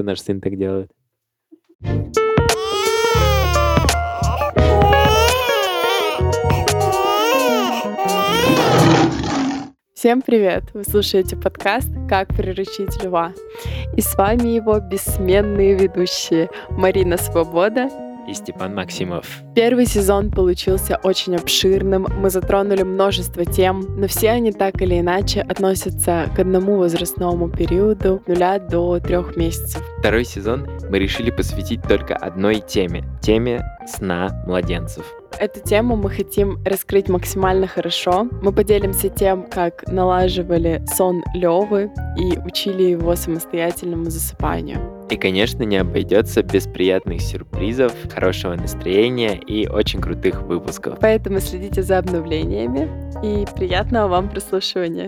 что наш сын так делает. Всем привет! Вы слушаете подкаст «Как приручить льва». И с вами его бессменные ведущие Марина Свобода и Степан Максимов. Первый сезон получился очень обширным, мы затронули множество тем, но все они так или иначе относятся к одному возрастному периоду, нуля до трех месяцев. Второй сезон мы решили посвятить только одной теме — теме сна младенцев. Эту тему мы хотим раскрыть максимально хорошо. Мы поделимся тем, как налаживали сон Левы и учили его самостоятельному засыпанию. И, конечно, не обойдется без приятных сюрпризов, хорошего настроения и очень крутых выпусков. Поэтому следите за обновлениями и приятного вам прослушивания.